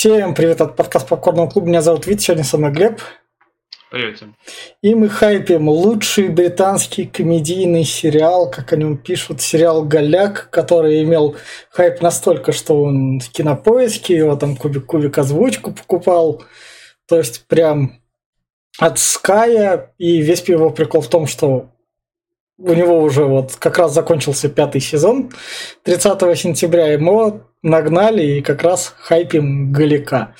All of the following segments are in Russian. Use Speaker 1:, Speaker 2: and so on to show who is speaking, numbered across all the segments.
Speaker 1: Всем привет от подкаста Попкорного клуба. Меня зовут Вит, сегодня со мной Глеб.
Speaker 2: Привет всем.
Speaker 1: И мы хайпим лучший британский комедийный сериал, как о нем пишут, сериал «Голяк», который имел хайп настолько, что он в кинопоиске, его там кубик-кубик озвучку покупал. То есть прям от Ская, и весь его прикол в том, что у него уже вот как раз закончился пятый сезон 30 сентября, ему нагнали и как раз хайпим Галика.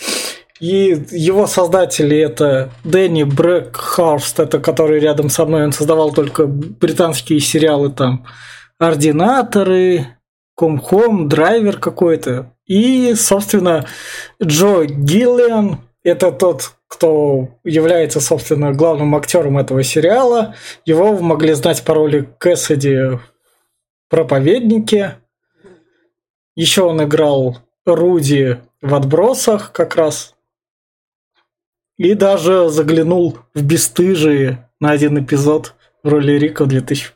Speaker 1: И его создатели это Дэнни Брэкхарст, это который рядом со мной, он создавал только британские сериалы там Ординаторы, Комхом, Драйвер какой-то. И, собственно, Джо Гиллиан, это тот, кто является, собственно, главным актером этого сериала. Его могли знать по роли Кэссиди в «Проповеднике». Еще он играл Руди в «Отбросах» как раз. И даже заглянул в «Бестыжие» на один эпизод в роли Рика в 2000...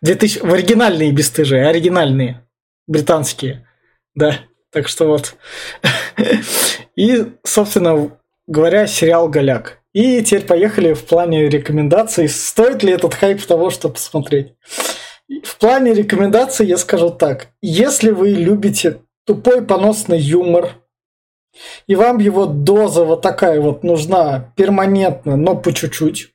Speaker 1: 2000... В оригинальные «Бестыжие», оригинальные, британские. Да, так что вот. И, собственно, говоря, сериал «Голяк». И теперь поехали в плане рекомендаций. Стоит ли этот хайп того, чтобы посмотреть? В плане рекомендаций я скажу так. Если вы любите тупой поносный юмор, и вам его доза вот такая вот нужна перманентно, но по чуть-чуть,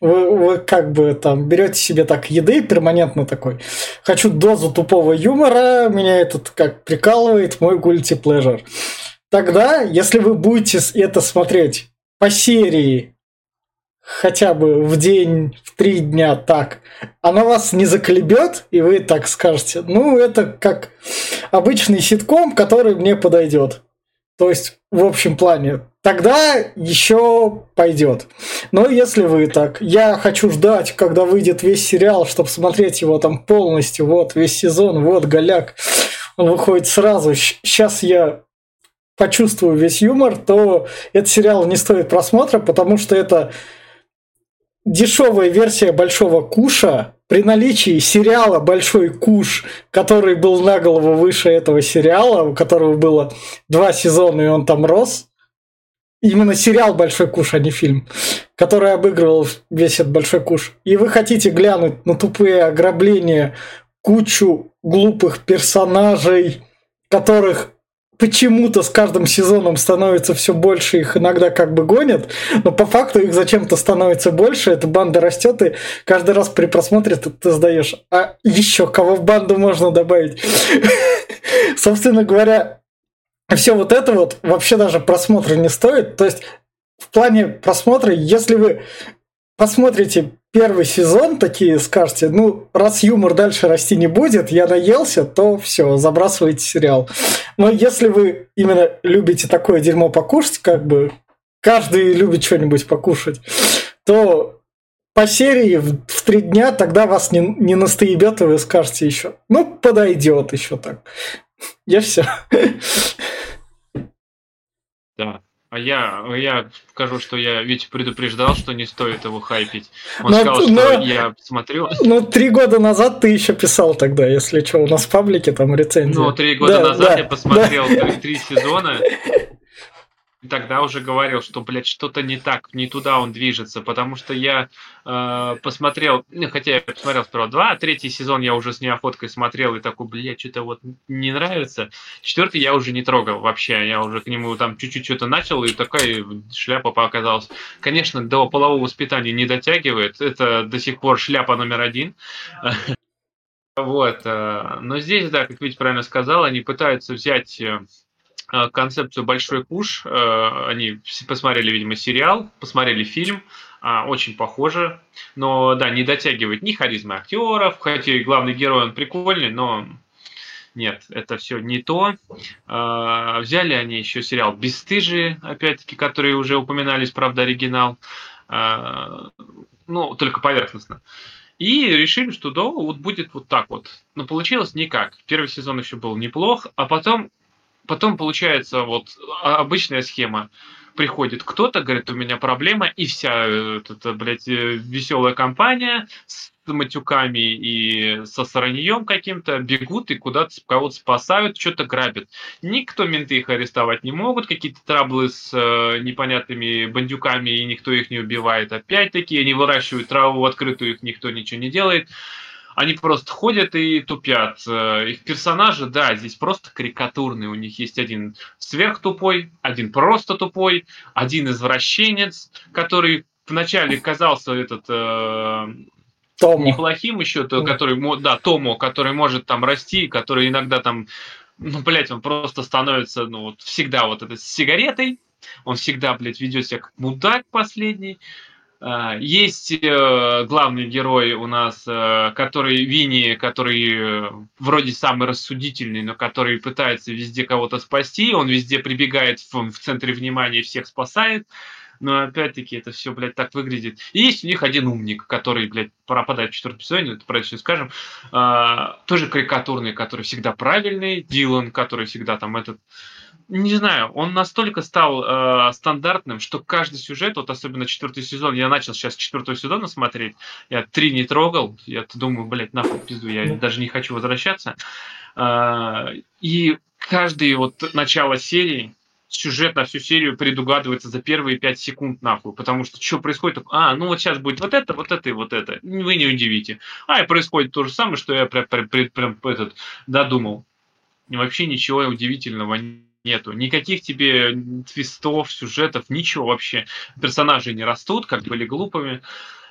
Speaker 1: вы, вы как бы там берете себе так еды перманентно такой. Хочу дозу тупого юмора, меня этот как прикалывает мой guilty pleasure. Тогда, если вы будете это смотреть по серии хотя бы в день, в три дня так, оно вас не заколебет, и вы так скажете, ну, это как обычный ситком, который мне подойдет. То есть, в общем плане, тогда еще пойдет. Но если вы так, я хочу ждать, когда выйдет весь сериал, чтобы смотреть его там полностью, вот весь сезон, вот голяк, он выходит сразу. Сейчас я почувствую весь юмор, то этот сериал не стоит просмотра, потому что это дешевая версия Большого Куша при наличии сериала Большой Куш, который был на голову выше этого сериала, у которого было два сезона, и он там рос. Именно сериал Большой Куш, а не фильм, который обыгрывал весь этот Большой Куш. И вы хотите глянуть на тупые ограбления, кучу глупых персонажей, которых почему-то с каждым сезоном становится все больше, их иногда как бы гонят, но по факту их зачем-то становится больше, эта банда растет, и каждый раз при просмотре ты, ты сдаешь, а еще кого в банду можно добавить? Собственно говоря, все вот это вот вообще даже просмотра не стоит. То есть в плане просмотра, если вы посмотрите первый сезон, такие скажете, ну, раз юмор дальше расти не будет, я наелся, то все, забрасывайте сериал. Но если вы именно любите такое дерьмо покушать, как бы каждый любит что-нибудь покушать, то по серии в, в три дня тогда вас не, не настоебет, и вы скажете еще, ну, подойдет еще так. Я все.
Speaker 2: Да. А я, я скажу, что я ведь предупреждал, что не стоит его хайпить. Он но, сказал, что но, я смотрю.
Speaker 1: Ну, три года назад ты еще писал тогда, если что, у нас в паблике там рецензии.
Speaker 2: Ну, три года да, назад да, я посмотрел да. три сезона тогда уже говорил, что, блядь, что-то не так, не туда он движется, потому что я э, посмотрел, ну, хотя я посмотрел сперва два, а третий сезон я уже с неохоткой смотрел и такой, блядь, что-то вот не нравится. Четвертый я уже не трогал вообще, я уже к нему там чуть-чуть что-то начал, и такая шляпа показалась. Конечно, до полового воспитания не дотягивает, это до сих пор шляпа номер один. Вот, э, но здесь, да, как Витя правильно сказал, они пытаются взять э, концепцию «Большой куш». Э, они посмотрели, видимо, сериал, посмотрели фильм, а, очень похоже. Но, да, не дотягивает ни харизмы актеров, хотя и главный герой, он прикольный, но нет, это все не то. Э, взяли они еще сериал «Бесстыжие», опять-таки, которые уже упоминались, правда, оригинал. Ну, только поверхностно. И решили, что да, вот будет вот так вот. Но получилось никак. Первый сезон еще был неплох, а потом Потом получается вот обычная схема. приходит кто-то, говорит, у меня проблема, и вся эта, блядь, веселая компания с матюками и со сраньем каким-то бегут и куда-то кого-то спасают, что-то грабят. Никто менты их арестовать не могут, какие-то траблы с э, непонятными бандюками, и никто их не убивает. Опять-таки, они выращивают траву в открытую, их никто ничего не делает. Они просто ходят и тупят. Э, их персонажи, да, здесь просто карикатурные. У них есть один сверхтупой, один просто тупой, один извращенец, который вначале казался этот э, Томо. неплохим еще, то, который, да, Томо, который может там расти, который иногда там, ну, блядь, он просто становится, ну, вот всегда вот это с сигаретой, он всегда, блядь, ведет себя как мудак последний. А, есть э, главный герой у нас, э, который Винни, который э, вроде самый рассудительный, но который пытается везде кого-то спасти. Он везде прибегает в, в центре внимания, всех спасает но опять-таки это все, блядь, так выглядит. И есть у них один умник, который, блядь, пропадает в четвертом сезоне, это про все скажем, а, тоже карикатурный, который всегда правильный, Дилан, который всегда там этот не знаю, он настолько стал э, стандартным, что каждый сюжет, вот особенно четвертый сезон, я начал сейчас четвертого сезона смотреть, я три не трогал, я думаю, блядь, нахуй пизду, я даже не хочу возвращаться. Э, и каждый вот начало серии сюжет на всю серию предугадывается за первые пять секунд нахуй, потому что что происходит? А, ну вот сейчас будет вот это, вот это и вот это. Вы не удивите. А, и происходит то же самое, что я прям, прям, прям этот, додумал. И вообще ничего удивительного нету. Никаких тебе твистов, сюжетов, ничего вообще. Персонажи не растут, как были глупыми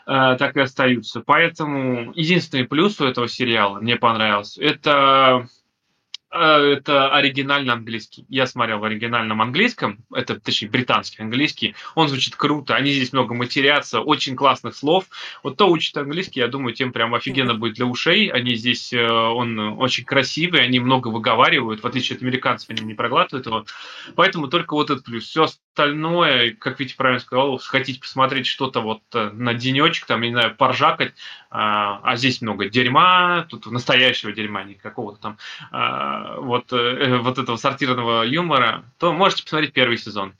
Speaker 2: э, так и остаются. Поэтому единственный плюс у этого сериала мне понравился, это это оригинально английский. Я смотрел в оригинальном английском, это, точнее, британский английский. Он звучит круто, они здесь много матерятся, очень классных слов. Вот то учит английский, я думаю, тем прям офигенно будет для ушей. Они здесь, э, он очень красивый, они много выговаривают, в отличие от американцев, они не проглатывают его. Поэтому только вот этот плюс. Все остальное, как Витя правильно сказал, хотите посмотреть что-то вот э, на денечек, там, не знаю, поржакать, а, а здесь много дерьма, тут настоящего дерьма, не какого-то там а, вот, э, вот этого сортированного юмора, то можете посмотреть первый сезон.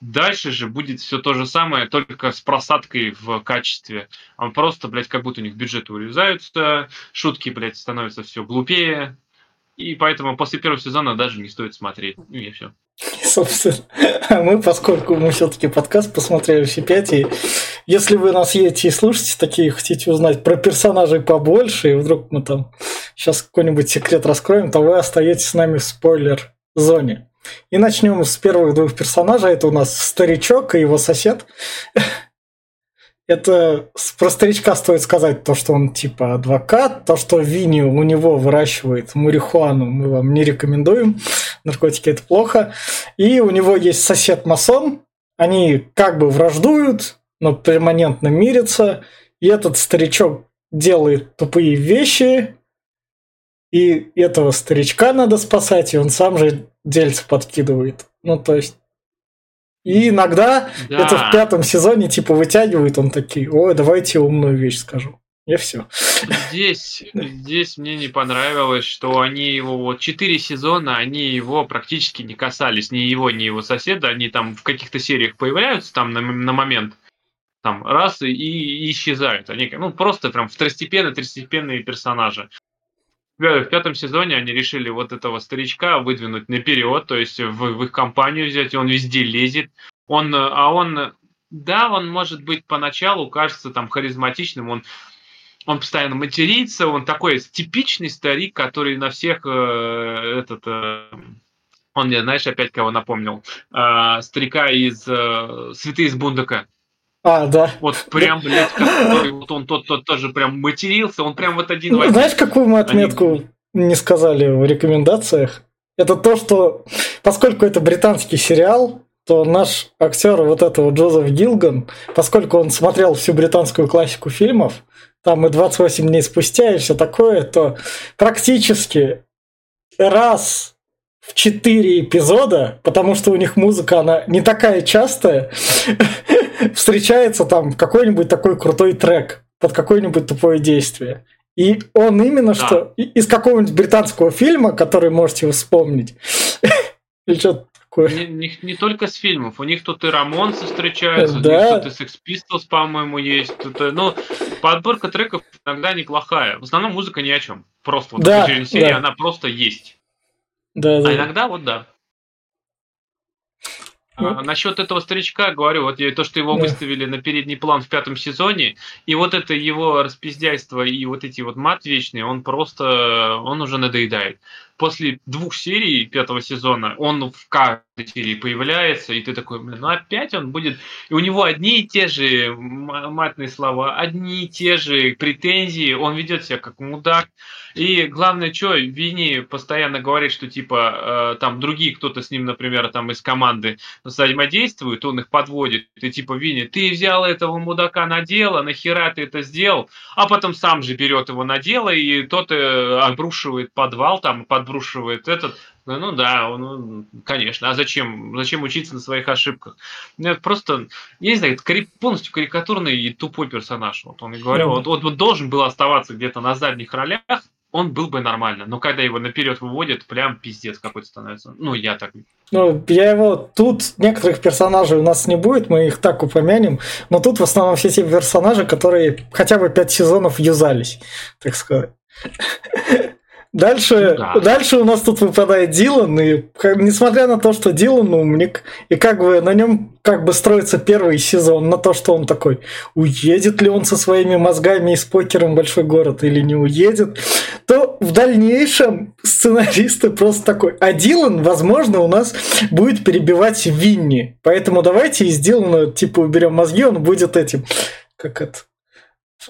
Speaker 2: Дальше же будет все то же самое, только с просадкой в качестве. Он просто, блядь, как будто у них бюджеты урезаются, шутки, блядь, становятся все глупее. И поэтому после первого сезона даже не стоит смотреть. Ну и все.
Speaker 1: Собственно, а мы, поскольку мы все-таки подкаст посмотрели все пять, и если вы нас едете и слушаете, такие хотите узнать про персонажей побольше, и вдруг мы там сейчас какой-нибудь секрет раскроем, то вы остаетесь с нами в спойлер-зоне. И начнем с первых двух персонажей. Это у нас старичок и его сосед. Это про старичка стоит сказать то, что он типа адвокат, то, что Винни у него выращивает марихуану, мы вам не рекомендуем. Наркотики это плохо. И у него есть сосед-масон. Они как бы враждуют, но перманентно мирятся. И этот старичок делает тупые вещи, и этого старичка надо спасать, и он сам же дельце подкидывает. Ну, то есть и иногда да. это в пятом сезоне типа вытягивает он такие, ой, давайте умную вещь скажу. И все.
Speaker 2: Здесь, здесь мне не понравилось, что они его вот четыре сезона, они его практически не касались, ни его, ни его соседа, они там в каких-то сериях появляются там на, на момент, там раз и, и исчезают. Они ну просто прям второстепенные, третьестепенные персонажи в пятом сезоне они решили вот этого старичка выдвинуть наперед, то есть в, в их компанию взять, и он везде лезет. Он, а он, да, он может быть поначалу кажется там харизматичным, он он постоянно матерится, он такой типичный старик, который на всех э, этот э, он мне, знаешь, опять кого напомнил? Э, старика из э, Святые из Бундака.
Speaker 1: А, да.
Speaker 2: Вот прям, блядь, который, вот он тот, тот тоже прям матерился, он прям вот один
Speaker 1: ну, Знаешь, какую мы отметку Они... не сказали в рекомендациях? Это то, что поскольку это британский сериал, то наш актер вот этого Джозеф Гилган, поскольку он смотрел всю британскую классику фильмов, там и 28 дней спустя и все такое, то практически раз в четыре эпизода, потому что у них музыка, она не такая частая, встречается там какой-нибудь такой крутой трек под какое-нибудь тупое действие. И он именно да. что из какого-нибудь британского фильма, который можете вспомнить, или что такое.
Speaker 2: Не, не, не только с фильмов, у них тут и Рамонсы встречаются, да. тут и Sex Pistols, по-моему, есть. Тут, ну, подборка треков иногда неплохая. В основном музыка ни о чем. Просто вот да, серии, да. она просто есть.
Speaker 1: Да,
Speaker 2: а
Speaker 1: да.
Speaker 2: иногда вот да. А, насчет этого старичка говорю, вот то, что его да. выставили на передний план в пятом сезоне, и вот это его распиздяйство и вот эти вот мат вечные, он просто, он уже надоедает. После двух серий пятого сезона он в каждой серии появляется, и ты такой, блин, ну опять он будет... И у него одни и те же матные слова, одни и те же претензии, он ведет себя как мудак, и главное, что Винни постоянно говорит, что типа э, там другие кто-то с ним, например, там из команды взаимодействует, он их подводит. И типа Винни, ты взял этого мудака на дело, нахера ты это сделал? А потом сам же берет его на дело, и тот э, обрушивает подвал, там подбрушивает этот. Ну, ну да, ну, конечно. А зачем? Зачем учиться на своих ошибках? Ну, это просто, я не знаю, это полностью карикатурный и тупой персонаж. Вот он и говорил, mm-hmm. вот, вот, вот должен был оставаться где-то на задних ролях, он был бы нормально. Но когда его наперед выводят, прям пиздец какой-то становится. Ну, я так.
Speaker 1: Ну, я его... Тут некоторых персонажей у нас не будет, мы их так упомянем, но тут в основном все те персонажи, которые хотя бы пять сезонов юзались, так сказать. Дальше, да. дальше у нас тут выпадает Дилан, и несмотря на то, что Дилан умник, и как бы на нем как бы строится первый сезон, на то, что он такой, уедет ли он со своими мозгами и с покером в большой город или не уедет, то в дальнейшем сценаристы просто такой, а Дилан, возможно, у нас будет перебивать Винни, поэтому давайте из Дилана типа уберем мозги, он будет этим, как это,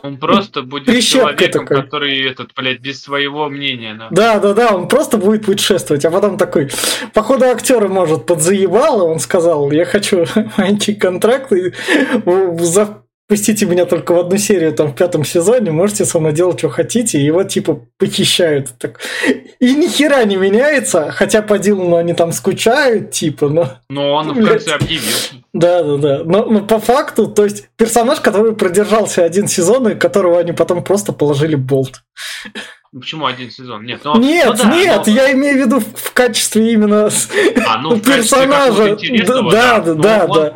Speaker 2: он просто будет Прищепка человеком, такой. который этот, блядь, без своего мнения.
Speaker 1: Да. да, да, да, он просто будет путешествовать, а потом такой, походу актера может подзаебало, он сказал, я хочу маленький контракт и за пустите меня только в одну серию там в пятом сезоне, можете со мной делать, что хотите, и его типа похищают. Так. И ни хера не меняется, хотя по Дилану они там скучают, типа, но...
Speaker 2: Но он в конце объявил.
Speaker 1: Да, да, да. Но, но по факту, то есть персонаж, который продержался один сезон, и которого они потом просто положили болт.
Speaker 2: Ну, почему один сезон? Нет, но,
Speaker 1: нет, ну, да, нет, но... я имею в виду в качестве именно а, ну, персонажа. Да, да, да, да,
Speaker 2: он, да.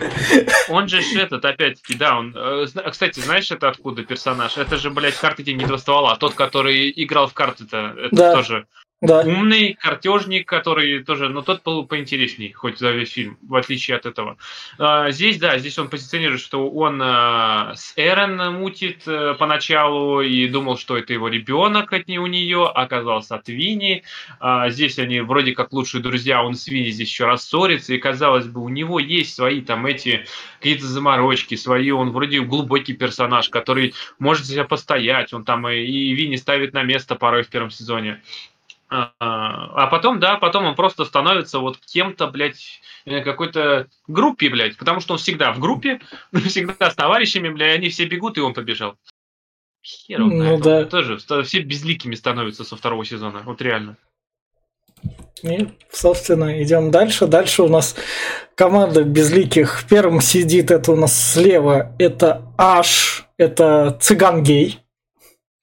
Speaker 2: Он же этот, опять-таки, да, он. Э, кстати, знаешь, это откуда персонаж? Это же, блядь, карты деньги два ствола. Тот, который играл в карты-то, это да. тоже да. умный картежник, который тоже, но тот был поинтересней, хоть за весь фильм, в отличие от этого. А, здесь, да, здесь он позиционирует, что он а, с Эрен мутит а, поначалу и думал, что это его ребенок от не у нее, оказался от Вини. А, здесь они вроде как лучшие друзья, он с Вини здесь еще рассорится, и казалось бы, у него есть свои там эти какие-то заморочки, свои, он вроде глубокий персонаж, который может себя постоять, он там и, и Вини ставит на место порой в первом сезоне. А, а потом, да, потом он просто становится вот кем-то, блядь, какой-то группе, блядь, потому что он всегда в группе, всегда с товарищами, блядь, они все бегут, и он побежал. Хер он ну, да. Он тоже все безликими становятся со второго сезона, вот реально.
Speaker 1: И, собственно, идем дальше. Дальше у нас команда безликих. Первым сидит, это у нас слева, это Аш, это цыган-гей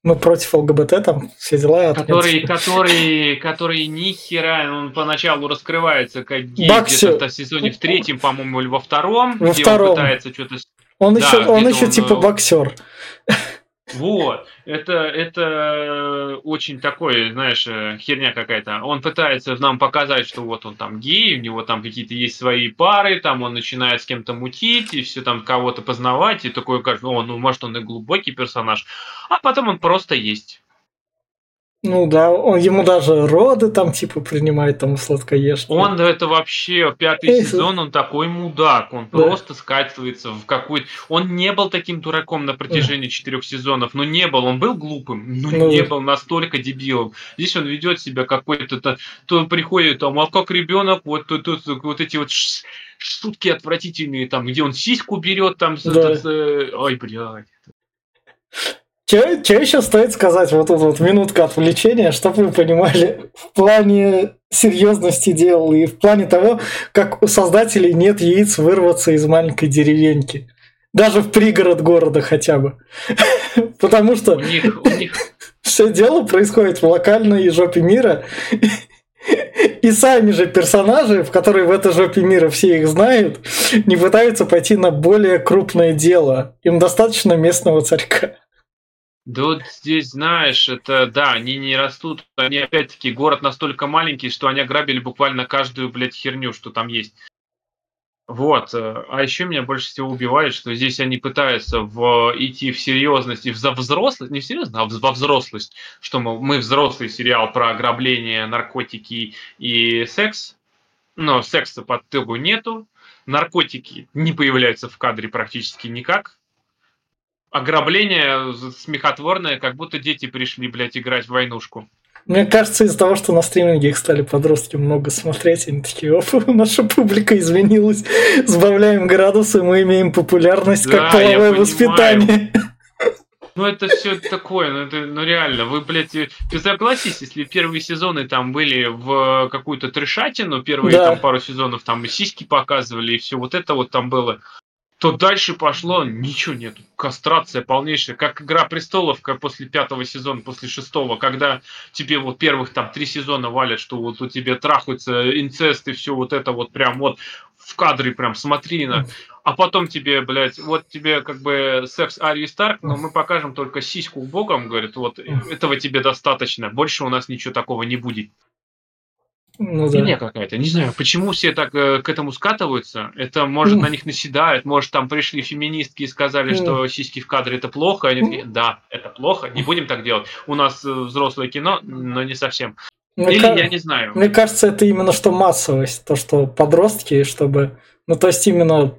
Speaker 1: мы против ЛГБТ, там все дела.
Speaker 2: Который, который, который ни хера, он поначалу раскрывается как гей где-то в сезоне в третьем, по-моему, или во втором,
Speaker 1: во где втором. он пытается что-то... Он да, еще, он еще он, типа э, боксер.
Speaker 2: Вот, это, это очень такой, знаешь, э, херня какая-то. Он пытается нам показать, что вот он там гей, у него там какие-то есть свои пары, там он начинает с кем-то мутить, и все там кого-то познавать, и такой, кажется, ну, ну, может, он и глубокий персонаж, а потом он просто есть.
Speaker 1: Ну да, он ему даже роды там типа принимает там сладкоежки.
Speaker 2: Он это вообще пятый Эй, сезон, он такой мудак, он да. просто скатывается в какой-то. Он не был таким дураком на протяжении четырех сезонов, но не был, он был глупым, но ну, не был настолько дебилом. Здесь он ведет себя какой-то, то, то приходит там, а как ребенок, вот тут, тут вот эти вот шутки отвратительные, там, где он сиську берет, там, да. с, с, ой, блядь.
Speaker 1: Что еще стоит сказать, вот тут вот минутка отвлечения, чтобы вы понимали в плане серьезности дел и в плане того, как у создателей нет яиц вырваться из маленькой деревеньки. Даже в пригород города хотя бы. Потому что все дело происходит в локальной жопе мира. И сами же персонажи, в которые в этой жопе мира все их знают, не пытаются пойти на более крупное дело. Им достаточно местного царька.
Speaker 2: Да вот здесь, знаешь, это, да, они не растут, они опять-таки, город настолько маленький, что они ограбили буквально каждую, блядь, херню, что там есть. Вот. Э, а еще меня больше всего убивает, что здесь они пытаются в, идти в серьезность и в взрослость, не в серьезность, а во взрослость, что мы, мы взрослый сериал про ограбление, наркотики и секс, но секса под итогу нету, наркотики не появляются в кадре практически никак, ограбление смехотворное, как будто дети пришли, блядь, играть в войнушку.
Speaker 1: Мне кажется, из-за того, что на стриминге их стали подростки много смотреть, они такие, оп, наша публика изменилась, сбавляем градусы, мы имеем популярность да, как половое воспитание.
Speaker 2: Ну, это все такое, ну, это, ну, реально, вы, блядь, ты согласись, если первые сезоны там были в какую-то трешатину, первые да. там пару сезонов там и сиськи показывали, и все вот это вот там было, то дальше пошло, ничего нету. Кастрация полнейшая, как Игра престолов после пятого сезона, после шестого, когда тебе вот первых там три сезона валят, что вот у тебя трахаются инцест и все вот это вот прям вот в кадре прям смотри на. А потом тебе, блядь, вот тебе как бы секс Арии Старк, но мы покажем только сиську богом, говорит, вот этого тебе достаточно, больше у нас ничего такого не будет. Ну, да. какая-то. Не знаю, почему все так э, к этому скатываются. Это, может, на них наседают. Может, там пришли феминистки и сказали, что сиськи в кадре это плохо. Они такие, да, это плохо, не будем так делать. У нас э, взрослое кино, но не совсем. Мне Или ка- я не знаю.
Speaker 1: Мне кажется, это именно что массовость. То, что подростки, чтобы... Ну, то есть именно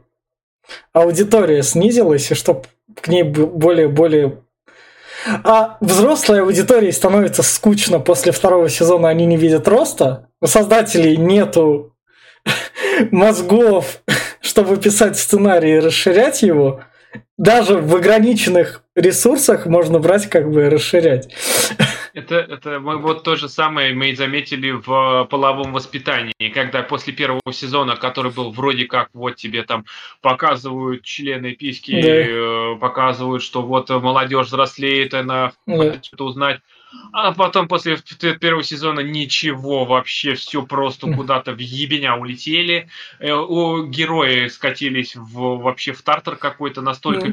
Speaker 1: аудитория снизилась, и чтобы к ней более-более а взрослой аудитории становится скучно после второго сезона, они не видят роста. У создателей нету мозгов, чтобы писать сценарий и расширять его. Даже в ограниченных ресурсах можно брать как бы и расширять.
Speaker 2: Это, это мы вот то же самое мы заметили в половом воспитании, когда после первого сезона, который был вроде как вот тебе там показывают члены письки, да. Э, показывают, что вот молодежь взрослеет, она да. хочет что-то узнать. А потом после первого сезона ничего вообще, все просто куда-то в ебеня улетели. Э, у герои скатились в, вообще в тартар какой-то настолько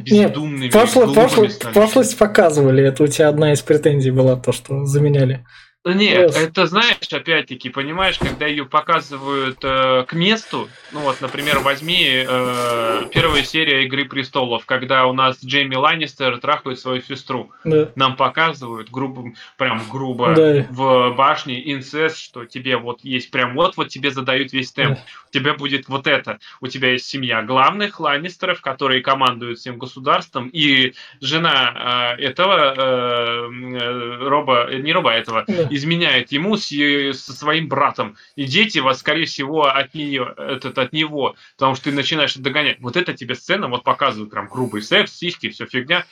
Speaker 1: пошло, пошло, пошлость показывали. Это у тебя одна из претензий была, то, что заменяли.
Speaker 2: Нет, yes. это знаешь, опять-таки, понимаешь, когда ее показывают э, к месту, ну вот, например, возьми э, первая серия Игры престолов, когда у нас Джейми Ланнистер трахает свою сестру. Да. Нам показывают грубо, прям грубо да. в башне инцест, что тебе вот есть прям вот, вот тебе задают весь темп. Да. У тебя будет вот это. У тебя есть семья главных Ланнистеров, которые командуют всем государством, и жена э, этого э, э Роба, не Роба, а этого. Да изменяет ему с, со своим братом. И дети вас, скорее всего, от, нее, этот, от него, потому что ты начинаешь догонять. Вот это тебе сцена, вот показывают прям грубый секс, сиськи, все фигня.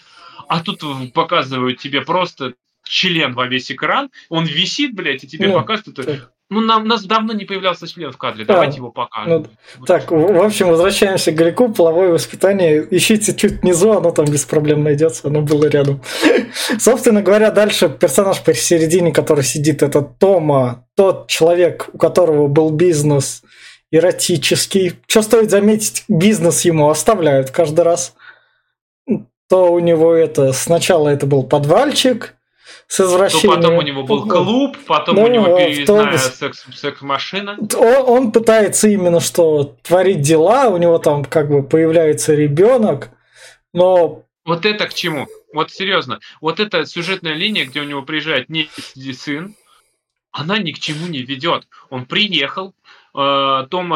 Speaker 2: А тут показывают тебе просто член во весь экран, он висит, блядь, и тебе ну, показывают это. Ну, нам, нас давно не появлялся член в кадре, да, давайте его покажем. Ну,
Speaker 1: вот. Так, в общем, возвращаемся к Греку, половое воспитание. Ищите чуть внизу, оно там без проблем найдется, оно было рядом. Собственно говоря, дальше персонаж посередине, который сидит, это Тома, тот человек, у которого был бизнес эротический. Что стоит заметить, бизнес ему оставляют каждый раз. То у него это, сначала это был подвальчик, с извращением.
Speaker 2: То потом у него был клуб, потом ну, у него переездная секс, секс-машина.
Speaker 1: Он, он пытается именно что творить дела, у него там как бы появляется ребенок, но...
Speaker 2: Вот это к чему? Вот серьезно, вот эта сюжетная линия, где у него приезжает не сын, она ни к чему не ведет. Он приехал, э, Том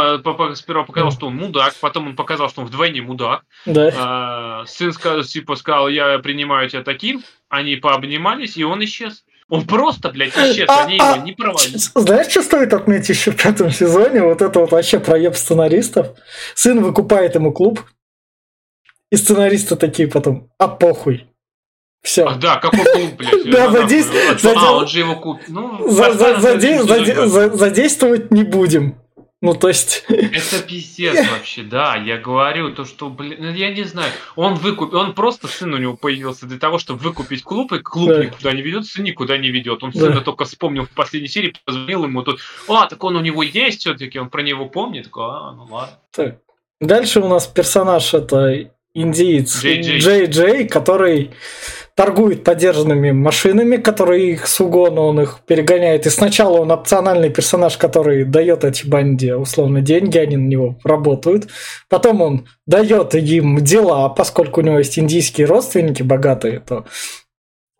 Speaker 2: сперва показал, что он мудак, потом он показал, что он вдвойне мудак. Да. Э, сын сказал, типа сказал, я принимаю тебя таким, они пообнимались, и он исчез. Он просто, блядь, исчез, а, они а, его не проводили.
Speaker 1: Знаешь, что стоит отметить еще в пятом сезоне? Вот это вот вообще проеб сценаристов. Сын выкупает ему клуб, и сценаристы такие потом, а похуй. Все. А,
Speaker 2: да, какой клуб, блядь? Да, задействовать. А, он же его купил. Ну,
Speaker 1: задействовать не будем. Ну, то есть...
Speaker 2: Это пиздец вообще, да. Я говорю, то, что, блин, ну, я не знаю. Он выкупил, он просто, сын у него появился для того, чтобы выкупить клуб, и клуб да. никуда не ведет, сын никуда не ведет. Он да. сына только вспомнил в последней серии, позвонил ему тут, а, так он у него есть все-таки, он про него помнит. Такой, а, ну ладно.
Speaker 1: Так. Дальше у нас персонаж это индиец Джей, Джей который торгует подержанными машинами, которые их с угона, он их перегоняет. И сначала он опциональный персонаж, который дает эти банде условно деньги, они на него работают. Потом он дает им дела, поскольку у него есть индийские родственники богатые, то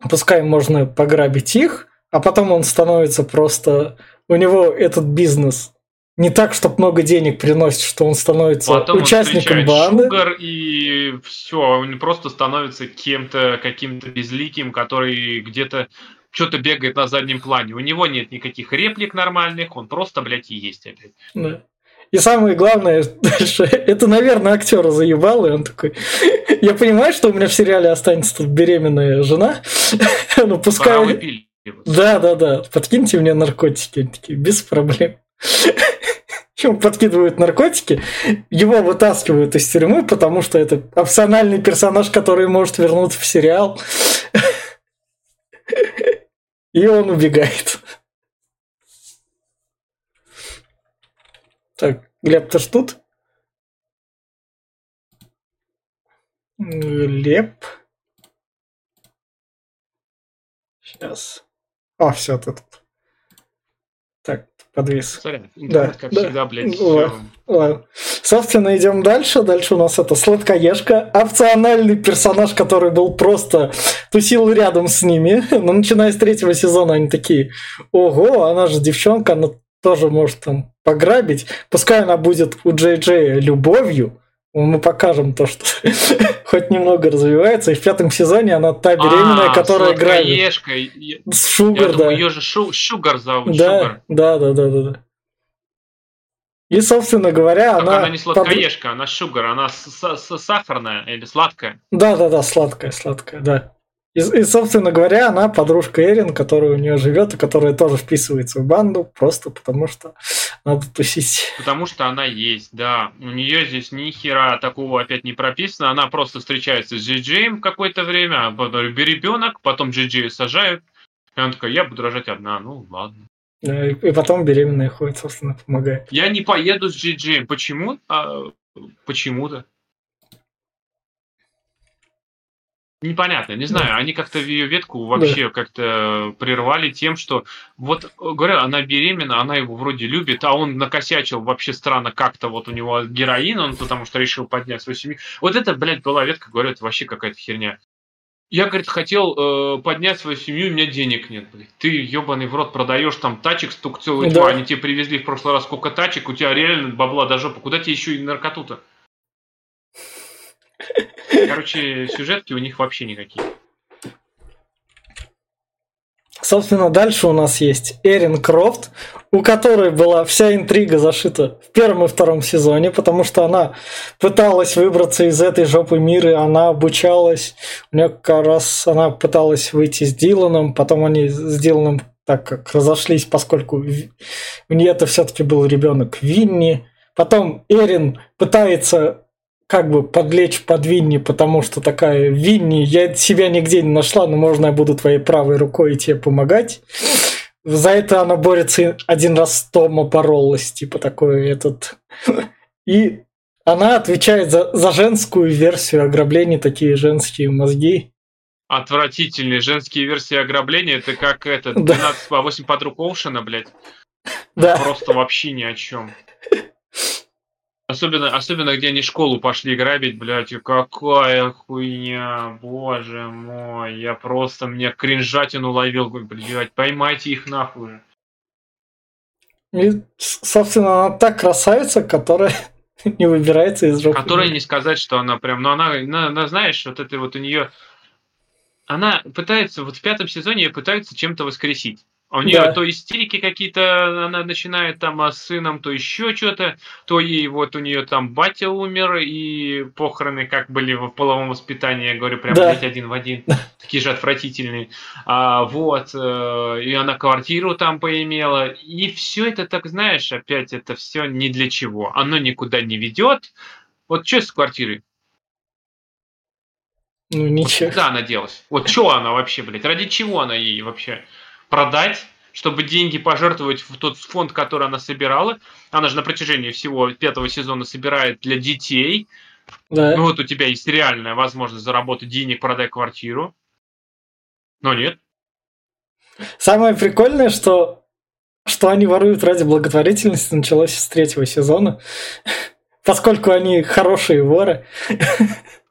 Speaker 1: пускай можно пограбить их, а потом он становится просто... У него этот бизнес не так, чтобы много денег приносит, что он становится Потом участником он банды.
Speaker 2: Шугар, и все, он просто становится кем-то, каким-то безликим, который где-то что-то бегает на заднем плане. У него нет никаких реплик нормальных, он просто, блядь, и есть опять.
Speaker 1: Да. И самое главное, дальше, это, наверное, актера заебал, и он такой, я понимаю, что у меня в сериале останется тут беременная жена, ну пускай... Да, да, да, подкиньте мне наркотики, такие, без проблем. Ему подкидывают наркотики, его вытаскивают из тюрьмы, потому что это опциональный персонаж, который может вернуться в сериал. И он убегает. Так, Глеб, ты ж тут? Глеб. Сейчас. А, все, ты тут. Подвис.
Speaker 2: Сорян, да, как да. всегда, блядь,
Speaker 1: ладно, ладно. Собственно, идем дальше. Дальше у нас это сладкоежка, опциональный персонаж, который был просто тусил рядом с ними. Но начиная с третьего сезона они такие, ого, она же девчонка, она тоже может там пограбить. Пускай она будет у Джей Джея любовью, мы покажем то, что хоть немного развивается. И в пятом сезоне она та беременная, а, которая играет.
Speaker 2: С Шугар, да. Ее же шу, Шугар зовут.
Speaker 1: Да, Шугар. да, да, да, да, да. И, собственно говоря, так она...
Speaker 2: Она не сладкоежка, под... она шугар, она с -с -с сахарная или сладкая.
Speaker 1: Да, да, да, сладкая, сладкая, да. И, и, собственно говоря, она подружка Эрин, которая у нее живет и которая тоже вписывается в банду, просто потому что надо тусить.
Speaker 2: Потому что она есть, да. У нее здесь ни хера такого опять не прописано. Она просто встречается с Джиджеем какое-то время, а потом ребенок, потом Джиджея сажают. И она такая, я буду рожать одна. Ну, ладно.
Speaker 1: И, и потом беременная ходит, собственно, помогает.
Speaker 2: Я не поеду с Джиджеем. Почему? А, почему-то. Непонятно, не знаю, да. они как-то ее ветку вообще да. как-то прервали тем, что вот, говорю, она беременна, она его вроде любит, а он накосячил вообще странно как-то, вот у него героин, он потому что решил поднять свою семью. Вот это, блядь, была ветка, говорю, это вообще какая-то херня. Я, говорит, хотел э, поднять свою семью, у меня денег нет, блядь. Ты, ебаный в рот, продаешь там тачек стук целый да. они тебе привезли в прошлый раз сколько тачек, у тебя реально бабла до жопы. Куда тебе еще и наркоту-то? Короче, сюжетки у них вообще никакие.
Speaker 1: Собственно, дальше у нас есть Эрин Крофт, у которой была вся интрига зашита в первом и втором сезоне, потому что она пыталась выбраться из этой жопы мира, она обучалась, у нее как раз она пыталась выйти с Диланом, потом они с Диланом так как разошлись, поскольку у нее это все-таки был ребенок Винни. Потом Эрин пытается как бы подлечь под Винни, потому что такая Винни, я себя нигде не нашла, но можно я буду твоей правой рукой и тебе помогать. За это она борется один раз с Тома боролась, типа такой этот. И она отвечает за, за женскую версию ограблений, такие женские мозги.
Speaker 2: Отвратительные женские версии ограбления, это как это, 12 по 8 подруг Оушена, блядь. Да. Просто вообще ни о чем. Особенно, особенно, где они школу пошли грабить, блядь, и какая хуйня, боже мой, я просто, мне кринжатину ловил, блядь, поймайте их нахуй.
Speaker 1: И, собственно, она так красавица, которая не выбирается из жопы.
Speaker 2: Которая не сказать, что она прям, но она, она, она знаешь, вот это вот у нее, она пытается, вот в пятом сезоне ее пытаются чем-то воскресить у нее да. то истерики какие-то, она начинает там а с сыном, то еще что-то, то ей вот у нее там батя умер, и похороны как были в половом воспитании, я говорю, прям да. один в один, такие же отвратительные. А, вот, э, и она квартиру там поимела, и все это, так знаешь, опять это все не для чего. Оно никуда не ведет. Вот что с квартирой?
Speaker 1: Ну, ничего.
Speaker 2: Вот куда она делась? Вот что она вообще, блядь? Ради чего она ей вообще? Продать, чтобы деньги пожертвовать в тот фонд, который она собирала. Она же на протяжении всего пятого сезона собирает для детей. Да. Ну вот у тебя есть реальная возможность заработать денег, продать квартиру. Но нет.
Speaker 1: Самое прикольное, что, что они воруют ради благотворительности, началось с третьего сезона. Поскольку они хорошие воры.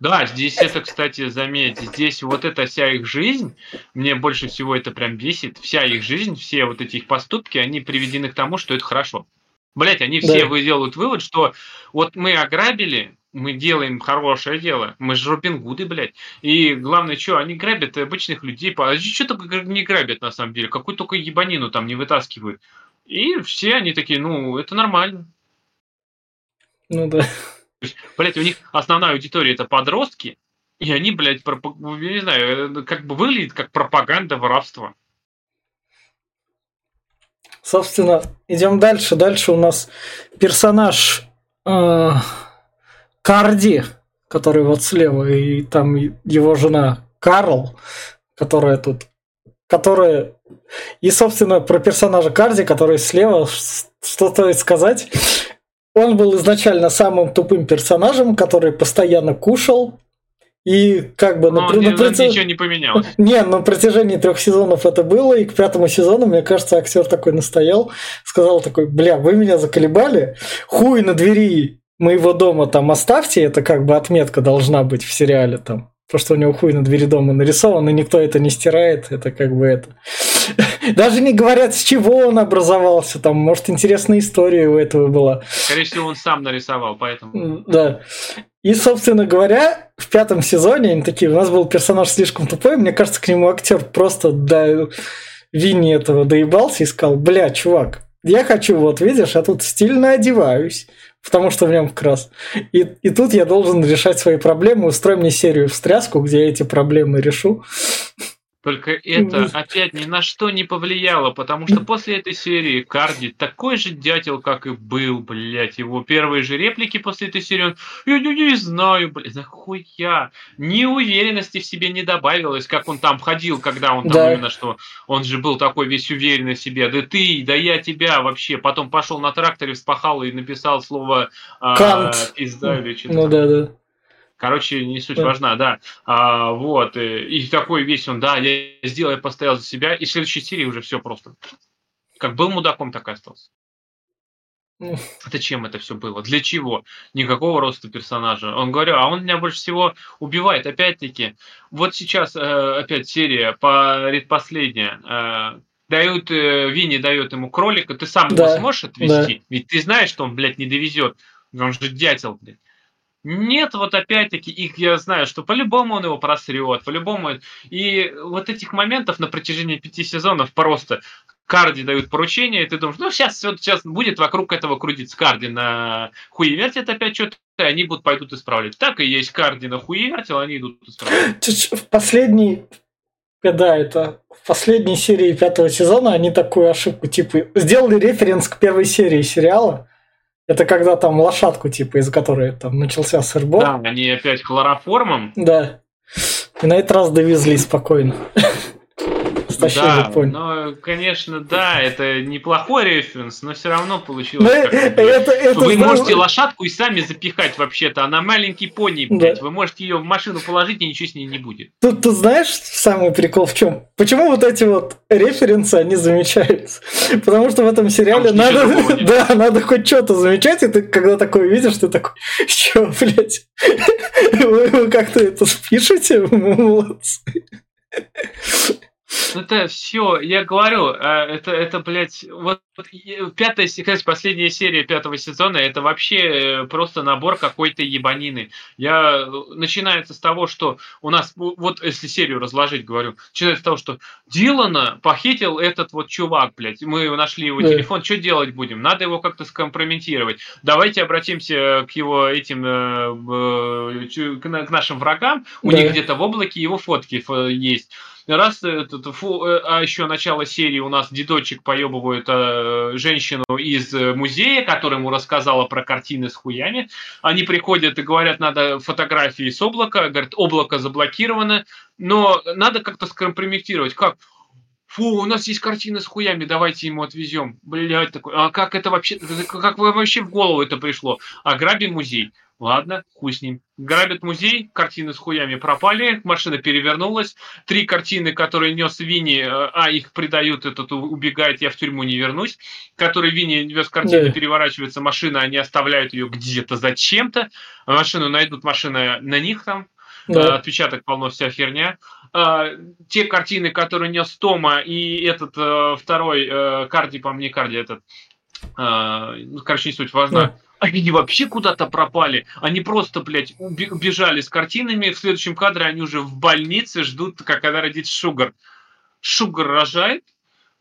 Speaker 2: Да, здесь это, кстати, заметь, здесь вот эта вся их жизнь, мне больше всего это прям бесит, вся их жизнь, все вот эти их поступки, они приведены к тому, что это хорошо. Блять, они все да. делают вывод, что вот мы ограбили, мы делаем хорошее дело. Мы же Робин Гуды, блядь. И главное, что, они грабят обычных людей. А что только не грабят, на самом деле? Какую только ебанину там не вытаскивают. И все они такие, ну, это нормально.
Speaker 1: Ну да
Speaker 2: блядь, у них основная аудитория это подростки, и они, блядь, пропаг... я не знаю, э, как бы выглядит как пропаганда воровства.
Speaker 1: Собственно, идем дальше. Дальше у нас персонаж э, Карди, который вот слева, и там его жена Карл, которая тут, которая... И, собственно, про персонажа Карди, который слева, что стоит сказать, он был изначально самым тупым персонажем, который постоянно кушал. И как бы...
Speaker 2: Но на, на протяж... ничего не поменялось.
Speaker 1: Не, на протяжении трех сезонов это было, и к пятому сезону, мне кажется, актер такой настоял, сказал такой, бля, вы меня заколебали, хуй на двери моего дома там оставьте, это как бы отметка должна быть в сериале там. То, что у него хуй на двери дома нарисован, и никто это не стирает, это как бы это. Даже не говорят, с чего он образовался, там, может, интересная история у этого была.
Speaker 2: Скорее всего, он сам нарисовал, поэтому...
Speaker 1: Да. И, собственно говоря, в пятом сезоне они такие, у нас был персонаж слишком тупой, мне кажется, к нему актер просто до Винни этого доебался и сказал, бля, чувак, я хочу, вот видишь, я тут стильно одеваюсь, потому что в нем крас. И, и тут я должен решать свои проблемы, устрой мне серию встряску, где я эти проблемы решу.
Speaker 2: Только это опять ни на что не повлияло, потому что после этой серии Карди такой же дятел, как и был, блядь. Его первые же реплики после этой серии, он, я не, не знаю, блядь, нахуя. Ни уверенности в себе не добавилось, как он там ходил, когда он там да. именно что, он же был такой весь уверенный в себе. Да ты, да я тебя вообще. Потом пошел на тракторе, вспахал и написал слово
Speaker 1: Кант.
Speaker 2: А, пизда или
Speaker 1: что-то. Ну да, да.
Speaker 2: Короче, не суть важна, да. А, вот. Э, и такой весь он, да, я сделал, я постоял за себя. И в следующей серии уже все просто. Как был мудаком, так и остался. Зачем это все было? Для чего? Никакого роста персонажа. Он говорю, а он меня больше всего убивает. Опять-таки, вот сейчас э, опять серия по последняя. Э, дают, э, Винни дает ему кролика, ты сам да, его сможешь отвезти? Да. Ведь ты знаешь, что он, блядь, не довезет. Он же дятел, блядь. Нет, вот опять-таки, их я знаю, что по-любому он его просрет, по-любому. И вот этих моментов на протяжении пяти сезонов просто Карди дают поручение, и ты думаешь, ну сейчас, вот, сейчас будет вокруг этого крутиться Карди на хуевертит опять что-то, и они будут пойдут исправлять. Так и есть Карди на хуевертил, они идут исправлять.
Speaker 1: В последней, да, это в последней серии пятого сезона они такую ошибку, типа, сделали референс к первой серии сериала, это когда там лошадку, типа, из которой там начался сырбор.
Speaker 2: Да, они опять хлороформом.
Speaker 1: Да. И на этот раз довезли спокойно.
Speaker 2: Да. Ну, конечно, да, это неплохой референс, но все равно получилось. это, это, Вы знал... можете лошадку и сами запихать вообще-то. Она маленький пони, блядь. Да. Вы можете ее в машину положить, и ничего с ней не будет.
Speaker 1: Тут ты знаешь самый прикол в чем? Почему вот эти вот референсы, они замечаются? Потому что в этом сериале надо, да, надо хоть что-то замечать, и ты когда такое видишь, ты такой, что, блядь, вы, вы как-то это спишете? Молодцы.
Speaker 2: Это все, я говорю, э, это, это, блядь, вот пятая, кстати, последняя серия пятого сезона это вообще э, просто набор какой-то ебанины. Я э, начинается с того, что у нас вот если серию разложить, говорю, начинается с того, что Дилана похитил этот вот чувак, блядь. Мы нашли его телефон, что делать будем? Надо его как-то скомпрометировать. Давайте обратимся к его этим э, к нашим врагам. У да. них где-то в облаке его фотки есть раз этот, фу, э, а еще начало серии у нас дедочек поебывает э, женщину из музея, которая ему рассказала про картины с хуями. Они приходят и говорят, надо фотографии с облака. Говорят, облако заблокировано, но надо как-то скомпрометировать. Как? Фу, у нас есть картины с хуями, давайте ему отвезем. Блять, такой, а как это вообще, как вы вообще в голову это пришло? Ограбим музей. Ладно, хуй с ним. Грабят музей, картины с хуями пропали, машина перевернулась. Три картины, которые нес Винни, э, а их предают, этот убегает, я в тюрьму не вернусь. Который Винни вез картины, да. переворачивается машина, они оставляют ее где-то зачем-то. Машину найдут, машина на них там, да. Э, отпечаток полно, вся херня. Э, те картины, которые нес Тома и этот второй Карди, по мне Карди, этот, ну, короче, не суть важна. Да они вообще куда-то пропали. Они просто, блядь, убежали с картинами. В следующем кадре они уже в больнице ждут, как когда родит Шугар. Шугар рожает.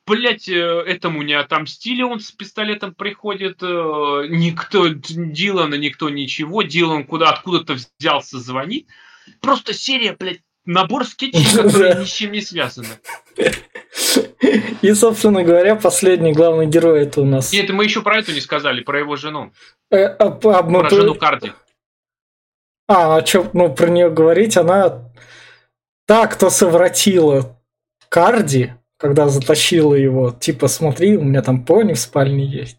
Speaker 2: Блять, э, этому не отомстили, он с пистолетом приходит, э, никто, Дилана никто ничего, Дилан куда, откуда-то взялся звонить. Просто серия, блядь, набор скетчей, которые ни с чем не связаны.
Speaker 1: И, собственно говоря, последний главный герой это у нас.
Speaker 2: Нет, мы еще про эту не сказали, про его жену. Э, а, а, про жену Карди.
Speaker 1: А, а что, ну, про нее говорить, она та, кто совратила Карди, когда затащила его, типа, смотри, у меня там пони в спальне есть.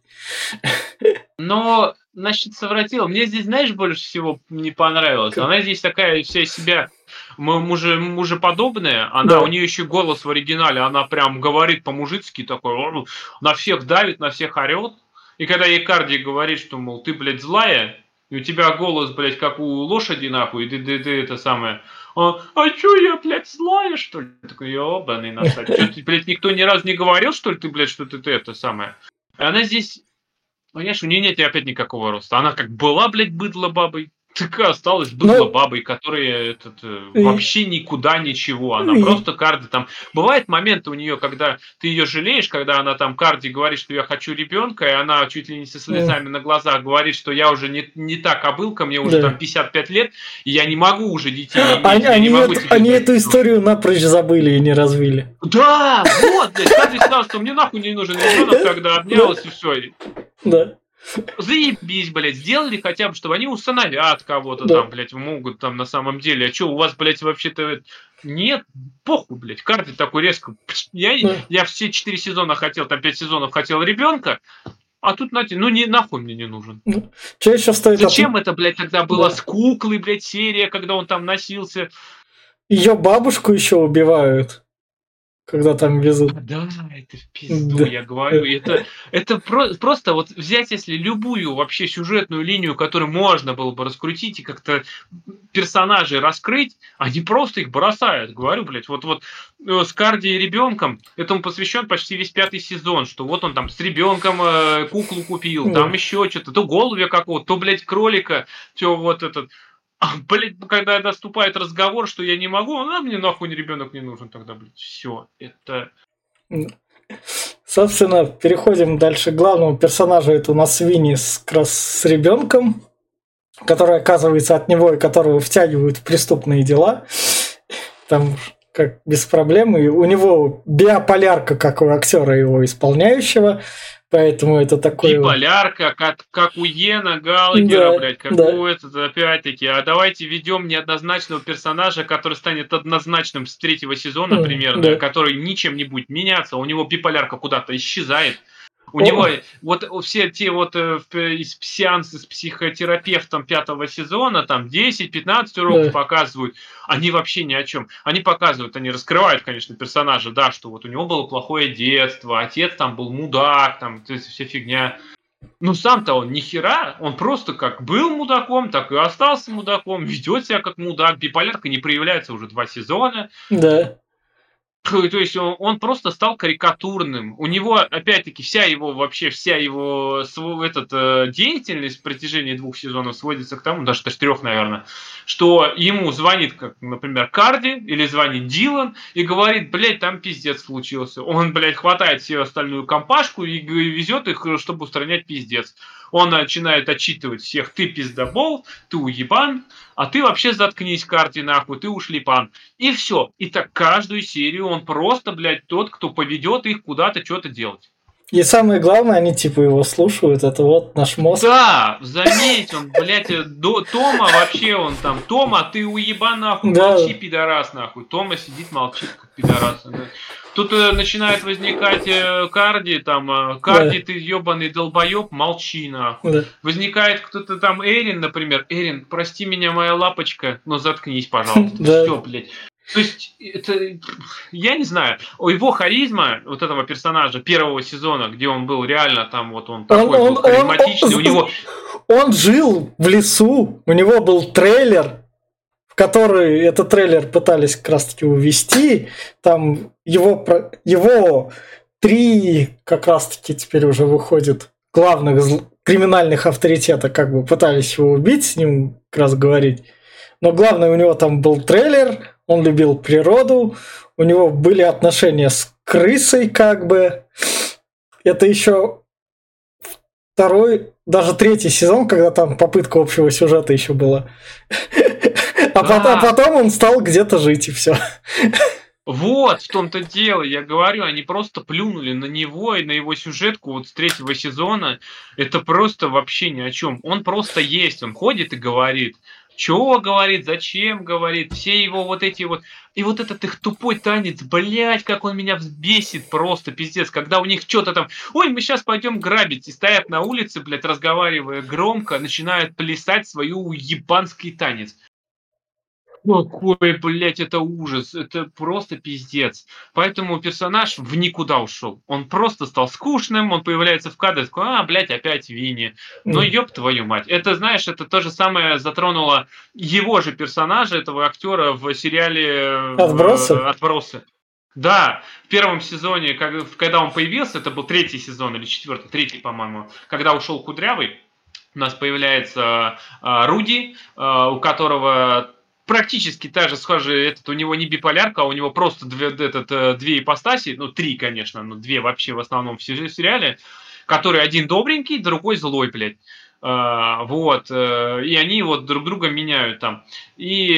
Speaker 2: Но, значит, совратила. Мне здесь, знаешь, больше всего не понравилось. Она здесь такая вся себя муже, мужеподобная, она, да. у нее еще голос в оригинале, она прям говорит по-мужицки такой, на всех давит, на всех орет. И когда ей Карди говорит, что, мол, ты, блядь, злая, и у тебя голос, блядь, как у лошади, нахуй, и ты, ты, ты это самое, а, а чё я, блядь, злая, что ли? Такой, ебаный насать. Чё, ты, блядь, никто ни разу не говорил, что ли, ты, блядь, что ты, ты это самое? И она здесь, понимаешь, у нее нет опять никакого роста. Она как была, блядь, быдло бабой, так осталась была ну, бабой, которая этот, э, вообще никуда ничего. Она просто карди там. Бывает моменты у нее, когда ты ее жалеешь, когда она там карди говорит, что я хочу ребенка, и она чуть ли не со слезами на глазах говорит, что я уже не, не та кобылка, мне уже да. там 55 лет, и я не могу уже детей
Speaker 1: они, они, могу это, они эту историю напрочь забыли и не развили.
Speaker 2: Да, вот, блядь, каждый сказал, что мне нахуй не нужен ребенок, когда обнялась и все.
Speaker 1: Да.
Speaker 2: Заебись, блядь, сделали хотя бы, чтобы они установят кого-то да. там, блядь, могут там на самом деле. А что, у вас, блядь, вообще-то нет, похуй, блядь, карты такой резко. Я, да. я все четыре сезона хотел, там пять сезонов хотел ребенка, а тут, знаете, ну не нахуй мне не нужен. Ну,
Speaker 1: еще стоит?
Speaker 2: Зачем от... это, блядь, тогда было да. с куклой, блядь, серия, когда он там носился?
Speaker 1: Ее бабушку еще убивают когда там везут.
Speaker 2: Да, это в пизду, да. я говорю. Это, это про, просто вот взять, если любую вообще сюжетную линию, которую можно было бы раскрутить и как-то персонажей раскрыть, они просто их бросают. Говорю, блядь, вот, вот э, с Карди и ребенком, этому посвящен почти весь пятый сезон, что вот он там с ребенком э, куклу купил, да. там еще что-то, то голубя какого-то, то, блядь, кролика, все вот этот а, блядь, когда наступает разговор, что я не могу, а мне нахуй ребенок не нужен тогда, блядь. Все, это...
Speaker 1: Собственно, переходим дальше к главному персонажу. Это у нас Винни с, как раз с ребенком, который оказывается от него и которого втягивают в преступные дела. Там как без проблем. И у него биополярка, как у актера его исполняющего. Поэтому это такое...
Speaker 2: Биполярка, как, как у Йена Галагера, да, блядь, как да. у этого, опять-таки. А давайте ведем неоднозначного персонажа, который станет однозначным с третьего сезона примерно, да. который ничем не будет меняться, у него биполярка куда-то исчезает. У О. него вот все те вот э, сеансы с психотерапевтом пятого сезона, там 10-15 уроков да. показывают, они вообще ни о чем. Они показывают, они раскрывают, конечно, персонажа, да, что вот у него было плохое детство, отец там был мудак, там, то есть вся фигня. Ну, сам-то он ни хера, он просто как был мудаком, так и остался мудаком, ведет себя как мудак, биполярка не проявляется уже два сезона.
Speaker 1: Да.
Speaker 2: То есть он, он просто стал карикатурным. У него, опять-таки, вся его вообще, вся его свой, этот, э, деятельность в протяжении двух сезонов сводится к тому, даже, даже трех, наверное, что ему звонит, как, например, Карди или звонит Дилан и говорит, блядь, там пиздец случился. Он, блядь, хватает всю остальную компашку и везет их, чтобы устранять пиздец. Он начинает отчитывать всех, ты пиздобол, ты уебан, а ты вообще заткнись, Карди, нахуй, ты ушлипан. И все. И так каждую серию он просто, блядь, тот, кто поведет их куда-то что-то делать.
Speaker 1: И самое главное, они типа его слушают, это вот наш мозг.
Speaker 2: Да, заметь, он, блядь, до, Тома вообще, он там, Тома, ты уеба нахуй, да. молчи, пидорас, нахуй. Тома сидит, молчит, как пидорас. Тут э, начинает возникать э, Карди, там, э, Карди, да. ты ебаный долбоеб, молчи нахуй. Да. Возникает кто-то там, Эрин, например, Эрин, прости меня, моя лапочка, но заткнись, пожалуйста. Да. Все, блядь. То есть, это, я не знаю, у его харизма, вот этого персонажа первого сезона, где он был реально там, вот он такой он, был харизматичный,
Speaker 1: он, он, у него... Он жил в лесу, у него был трейлер, который этот трейлер пытались как раз таки увести, там его, его три как раз таки теперь уже выходит главных криминальных авторитета как бы пытались его убить, с ним как раз говорить. Но главное, у него там был трейлер, он любил природу, у него были отношения с крысой, как бы. Это еще второй, даже третий сезон, когда там попытка общего сюжета еще была. А, а потом он стал где-то жить, и все.
Speaker 2: Вот, в том-то дело, я говорю, они просто плюнули на него и на его сюжетку вот с третьего сезона. Это просто вообще ни о чем. Он просто есть, он ходит и говорит. Чего говорит, зачем говорит, все его вот эти вот... И вот этот их тупой танец, блядь, как он меня взбесит просто, пиздец, когда у них что-то там... Ой, мы сейчас пойдем грабить. И стоят на улице, блядь, разговаривая громко, начинают плясать свою ебанский танец. Какой, блядь, это ужас. Это просто пиздец. Поэтому персонаж в никуда ушел. Он просто стал скучным, он появляется в кадре, такой, а, блядь, опять Винни. Ну, ёб твою мать. Это, знаешь, это то же самое затронуло его же персонажа, этого актера в сериале
Speaker 1: э, Отбросы.
Speaker 2: Отбросы. Да, в первом сезоне, когда он появился, это был третий сезон или четвертый, третий, по-моему, когда ушел Кудрявый, у нас появляется э, Руди, э, у которого практически та же схожая, этот, у него не биполярка, а у него просто две, этот, э, две ипостаси, ну, три, конечно, но две вообще в основном в сериале, который один добренький, другой злой, блядь. Uh, вот, uh, и они вот друг друга меняют там. И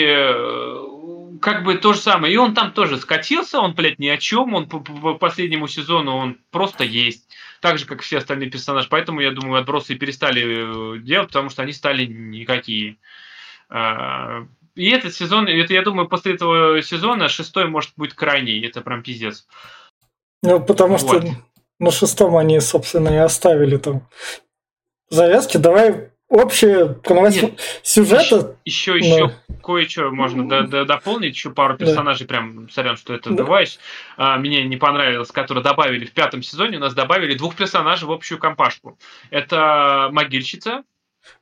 Speaker 2: как бы то же самое. И он там тоже скатился, он, блядь, ни о чем, он по, по последнему сезону он просто есть. Так же, как все остальные персонажи. Поэтому, я думаю, отбросы перестали делать, потому что они стали никакие. И этот сезон, это, я думаю, после этого сезона шестой может быть крайний. Это прям пиздец.
Speaker 1: Ну, потому вот. что на шестом они, собственно, и оставили там завязки. Давай общее канвас сюжета.
Speaker 2: Еще, еще, но... кое-что можно до, до, дополнить. Еще пару персонажей, да. прям, сорян, что это да. добавишь. А, мне не понравилось, которые добавили в пятом сезоне. У нас добавили двух персонажей в общую компашку. Это могильщица.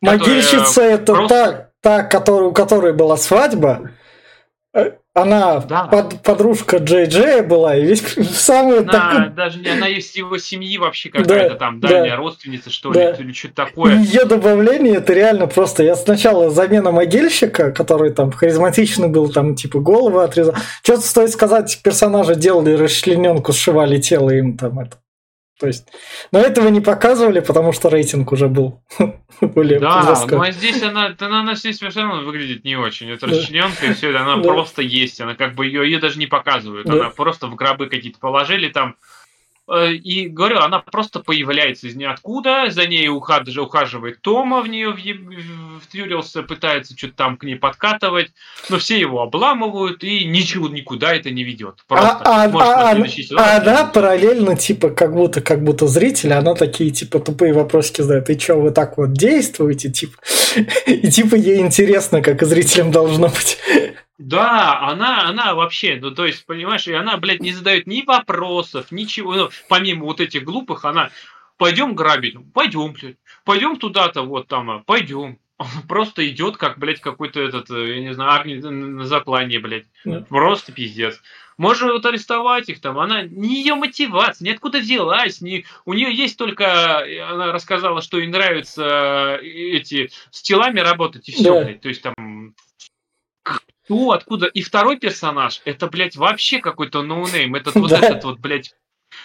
Speaker 1: Могильщица это просто... та, та, которая, у которой была свадьба, э, она да. под, подружка Джей Джея была, и весь самый
Speaker 2: она, такой... Даже не она есть его семьи вообще какая-то да, там, дальняя да, родственница, что да. ли, или что-то такое.
Speaker 1: Ее добавление, это реально просто... Я сначала замена могильщика, который там харизматичный был, там типа головы отрезал. Что-то стоит сказать, персонажа делали расчлененку, сшивали тело им там это. То есть, но этого не показывали, потому что рейтинг уже был
Speaker 2: более Да, но ну, а здесь она, она, она здесь равно выглядит не очень. Это расчлененка, и все это, она просто есть. Она как бы ее, ее даже не показывают. Она просто в гробы какие-то положили там, и говорю, она просто появляется из ниоткуда, за ней ухаж... ухаживает Тома, в нее втюрился, пытается что-то там к ней подкатывать, но все его обламывают, и ничего никуда это не ведет. Просто
Speaker 1: а, а, а, сезон, а она параллельно, типа, как будто, как будто зрители, она такие, типа, тупые вопросики задает, и что, вы так вот действуете, типа, и типа ей интересно, как и зрителям должно быть.
Speaker 2: Да, она, она вообще, ну то есть, понимаешь, и она, блядь, не задает ни вопросов, ничего, ну, помимо вот этих глупых, она, пойдем грабить, пойдем, блядь, пойдем туда-то, вот там, а, пойдем, Он просто идет, как, блядь, какой-то этот, э, я не знаю, Агни на заклание, блядь. Yeah. Просто пиздец. Можно вот арестовать их там. Она не ее мотивация, ниоткуда взялась. Не, у нее есть только. Она рассказала, что ей нравится э, эти с телами работать и все, yeah. блядь. То есть там кто, откуда? И второй персонаж, это, блядь, вообще какой-то ноунейм. Этот вот этот вот, блядь,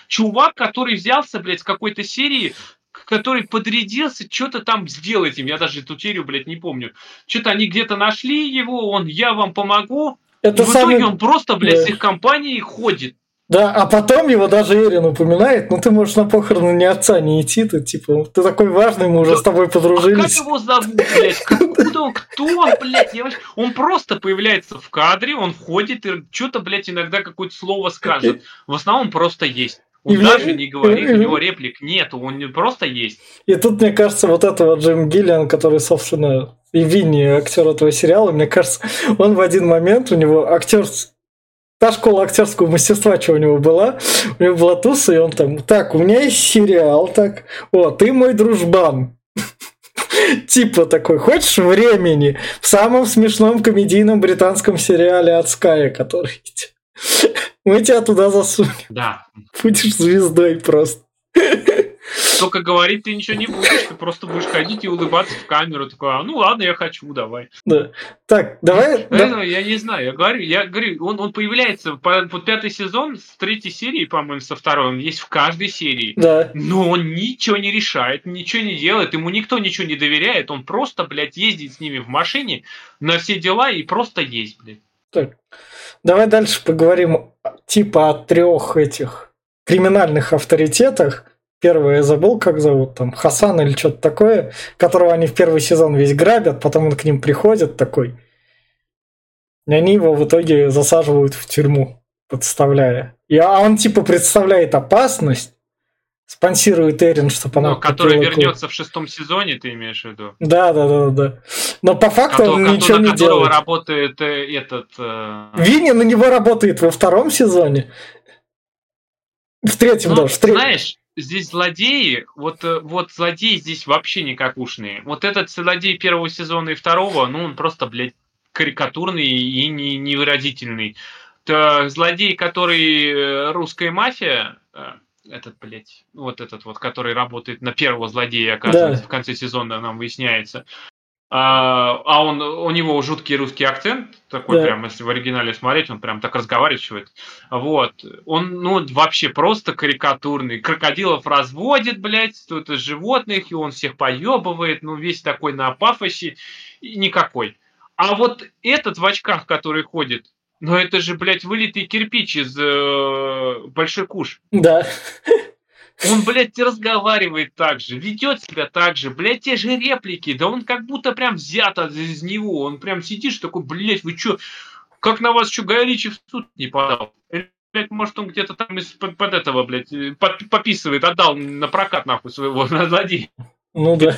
Speaker 2: чувак, который взялся, блядь, с какой-то серии, который подрядился что-то там сделать им. Я даже эту серию, блядь, не помню. Что-то они где-то нашли его, он, я вам помогу. Это и в самый... итоге он просто, блядь, с их компанией ходит.
Speaker 1: Да, а потом его даже Эрин упоминает, ну ты можешь на похороны ни отца не идти, ты типа, ты такой важный, мы уже да, с тобой подружились. А как
Speaker 2: его зовут, блядь? Откуда он? Кто он, блядь? Я вообще... Он просто появляется в кадре, он ходит и что-то, блядь, иногда какое-то слово скажет. В основном просто есть. Он и даже мне... не говорит, у него реплик нет, он просто есть.
Speaker 1: И тут, мне кажется, вот этого Джим Гиллиан, который, собственно, и Винни, актер этого сериала, мне кажется, он в один момент, у него актер та школа актерского мастерства, что у него была, у него была туса, и он там, так, у меня есть сериал, так, о, ты мой дружбан. Типа такой, хочешь времени в самом смешном комедийном британском сериале от Ская, который мы тебя туда засунем.
Speaker 2: Да.
Speaker 1: Будешь звездой просто.
Speaker 2: Только говорить ты ничего не будешь, ты просто будешь ходить и улыбаться в камеру. Такой, а, ну ладно, я хочу, давай.
Speaker 1: Да. Так, давай.
Speaker 2: Да. Я не знаю, я говорю, я говорю, он, он появляется под пятый сезон с третьей серии, по-моему, со второй, он есть в каждой серии.
Speaker 1: Да.
Speaker 2: Но он ничего не решает, ничего не делает, ему никто ничего не доверяет, он просто, блядь, ездит с ними в машине на все дела и просто есть, блядь.
Speaker 1: Так, давай дальше поговорим типа о трех этих криминальных авторитетах. Первый я забыл, как зовут, там, Хасан или что-то такое, которого они в первый сезон весь грабят, потом он к ним приходит такой. И они его в итоге засаживают в тюрьму, подставляя. И, а он типа представляет опасность, спонсирует Эрин, чтобы она...
Speaker 2: Ну, который вернется в шестом сезоне, ты имеешь в виду?
Speaker 1: Да, да, да, да. Но по факту Кото, он ничего не делает.
Speaker 2: работает э, этот... Э...
Speaker 1: Винни на него работает во втором сезоне. В третьем, ну, даже. В третьем.
Speaker 2: Знаешь, здесь злодеи, вот, э, вот злодеи здесь вообще никакушные. Вот этот злодей первого сезона и второго, ну, он просто, блядь, карикатурный и не, невыразительный. То злодей, который э, русская мафия, этот, блядь, вот этот вот, который работает на первого злодея, оказывается, да. в конце сезона нам выясняется. А, а он, у него жуткий русский акцент, такой да. прям, если в оригинале смотреть, он прям так разговаривает. Вот. Он, ну, вообще просто карикатурный. Крокодилов разводит, блядь, тут животных, и он всех поебывает, ну, весь такой на пафосе, и никакой. А вот этот в очках, который ходит, но это же, блядь, вылитый кирпич из э, Большой Куш.
Speaker 1: Да.
Speaker 2: Он, блядь, разговаривает так же, ведет себя так же, блядь, те же реплики, да он как будто прям взят из него, он прям сидишь такой, блядь, вы чё, как на вас что, Гай в суд не подал? Блядь, может, он где-то там из-под под этого, блядь, под, пописывает, отдал на прокат, нахуй, своего злодея.
Speaker 1: Ну да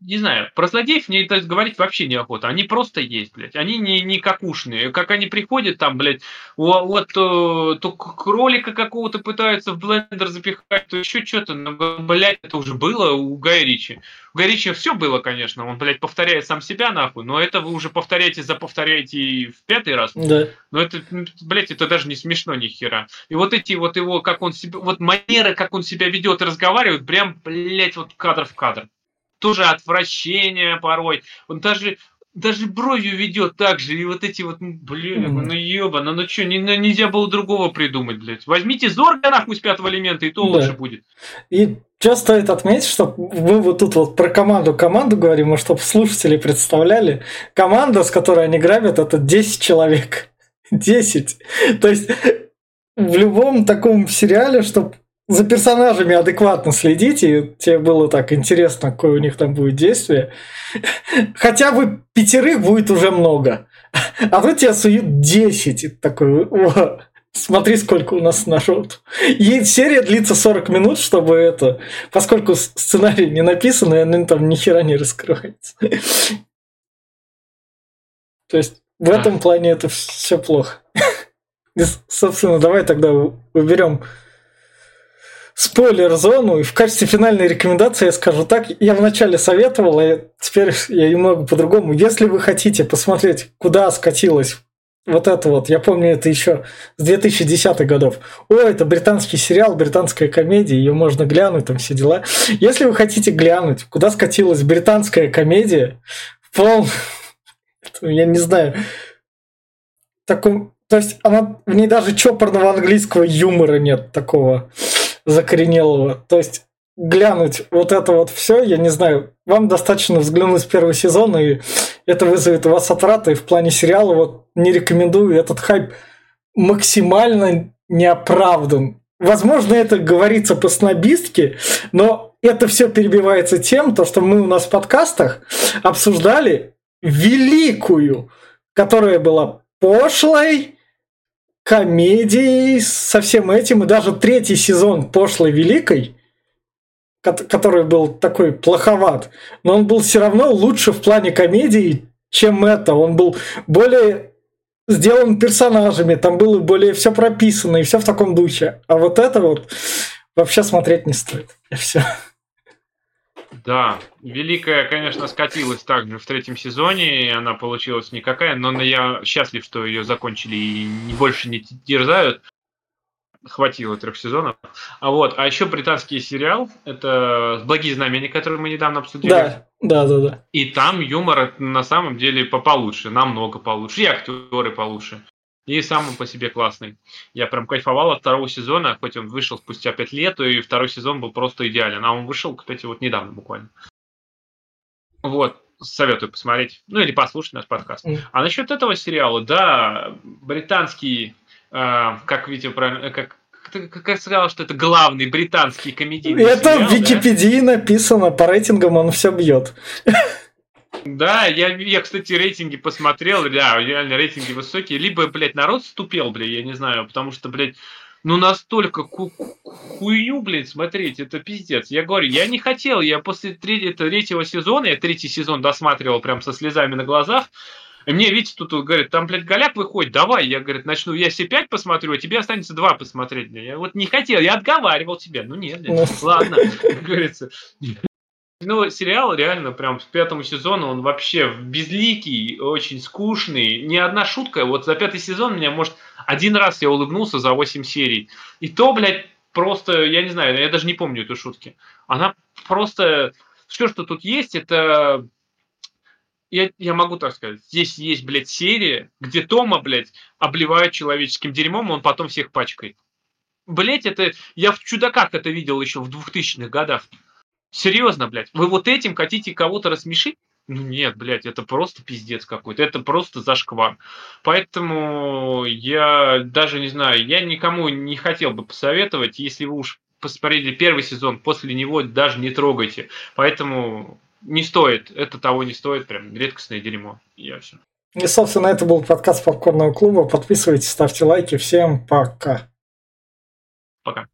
Speaker 2: не знаю, про злодеев мне это говорить вообще неохота. Они просто есть, блядь. Они не, не какушные. Как они приходят там, блядь, вот то, то кролика какого-то пытаются в блендер запихать, то еще что-то. Но, блядь, это уже было у Гая Ричи. У Гая Ричи все было, конечно. Он, блядь, повторяет сам себя, нахуй. Но это вы уже повторяете, заповторяете в пятый раз.
Speaker 1: Да.
Speaker 2: Но это, блядь, это даже не смешно ни хера. И вот эти вот его, как он себя, вот манеры, как он себя ведет и разговаривает, прям, блядь, вот кадр в кадр тоже отвращение порой. Он даже даже бровью ведет так же, и вот эти вот, блин, mm. ну ебано, ну что, не, ну, нельзя было другого придумать, блядь. Возьмите Зорга нахуй с пятого элемента, и то да. лучше будет.
Speaker 1: И что стоит отметить, что мы вот тут вот про команду команду говорим, и чтобы слушатели представляли, команда, с которой они грабят, это 10 человек. 10. То есть в любом таком сериале, чтобы за персонажами адекватно следите, и тебе было так интересно, какое у них там будет действие. Хотя бы пятерых будет уже много. А тут тебя суют 10. И такой, о, смотри, сколько у нас народ. И серия длится 40 минут, чтобы это... Поскольку сценарий не написан, и он там ни хера не раскрывается. То есть в этом плане это все плохо. И, собственно, давай тогда уберем спойлер-зону, и в качестве финальной рекомендации я скажу так, я вначале советовал, а теперь я немного по-другому. Если вы хотите посмотреть, куда скатилась вот это вот, я помню это еще с 2010-х годов. О, это британский сериал, британская комедия, ее можно глянуть, там все дела. Если вы хотите глянуть, куда скатилась британская комедия, в полном, я не знаю, таком, то есть она, в ней даже чопорного английского юмора нет такого закоренелого. То есть глянуть вот это вот все, я не знаю, вам достаточно взглянуть в первый сезон, и это вызовет у вас отраты. в плане сериала вот не рекомендую. Этот хайп максимально неоправдан. Возможно, это говорится по снобистке, но это все перебивается тем, то, что мы у нас в подкастах обсуждали великую, которая была пошлой, комедией со всем этим, и даже третий сезон пошлой великой, который был такой плоховат, но он был все равно лучше в плане комедии, чем это. Он был более сделан персонажами, там было более все прописано и все в таком духе. А вот это вот вообще смотреть не стоит. И все.
Speaker 2: Да, Великая, конечно, скатилась также в третьем сезоне, и она получилась никакая, но я счастлив, что ее закончили и больше не дерзают. Хватило трех сезонов. А вот, а еще британский сериал, это «Благие знамения», который мы недавно обсудили.
Speaker 1: Да, да, да, да.
Speaker 2: И там юмор на самом деле получше, намного получше, и актеры получше и сам он по себе классный. Я прям кайфовал от второго сезона, хоть он вышел спустя пять лет, и второй сезон был просто идеален. А он вышел, кстати, вот недавно буквально. Вот, советую посмотреть, ну или послушать наш подкаст. Mm. А насчет этого сериала, да, британский, э, как видите, правильно, как как сказал, что это главный британский комедийный
Speaker 1: Это сериал, в Википедии да? написано, по рейтингам он все бьет.
Speaker 2: Да, я, я, кстати, рейтинги посмотрел, да, реально рейтинги высокие. Либо, блядь, народ ступел, блядь, я не знаю, потому что, блядь, ну настолько ку хуйню, блядь, смотреть, это пиздец. Я говорю, я не хотел, я после третьего сезона, я третий сезон досматривал прям со слезами на глазах, и мне Витя тут говорит, там, блядь, голяк выходит, давай. Я, говорит, начну, я все пять посмотрю, а тебе останется два посмотреть. Я вот не хотел, я отговаривал тебя. Ну нет, блядь, ладно, как говорится. Ну, сериал реально прям с пятому сезону, он вообще безликий, очень скучный. Ни одна шутка. Вот за пятый сезон меня, может, один раз я улыбнулся за 8 серий. И то, блядь, просто, я не знаю, я даже не помню эту шутки. Она просто... Все, что тут есть, это... Я, я могу так сказать. Здесь есть, блядь, серия, где Тома, блядь, обливают человеческим дерьмом, он потом всех пачкает. Блять, это... Я в «Чудаках» это видел еще в 2000-х годах. Серьезно, блядь, вы вот этим хотите кого-то рассмешить? Ну нет, блядь, это просто пиздец какой-то, это просто зашквар. Поэтому я даже не знаю, я никому не хотел бы посоветовать, если вы уж посмотрели первый сезон, после него даже не трогайте. Поэтому не стоит, это того не стоит, прям редкостное дерьмо. Я все.
Speaker 1: И, собственно, это был подкаст Попкорного клуба. Подписывайтесь, ставьте лайки. Всем пока.
Speaker 2: Пока.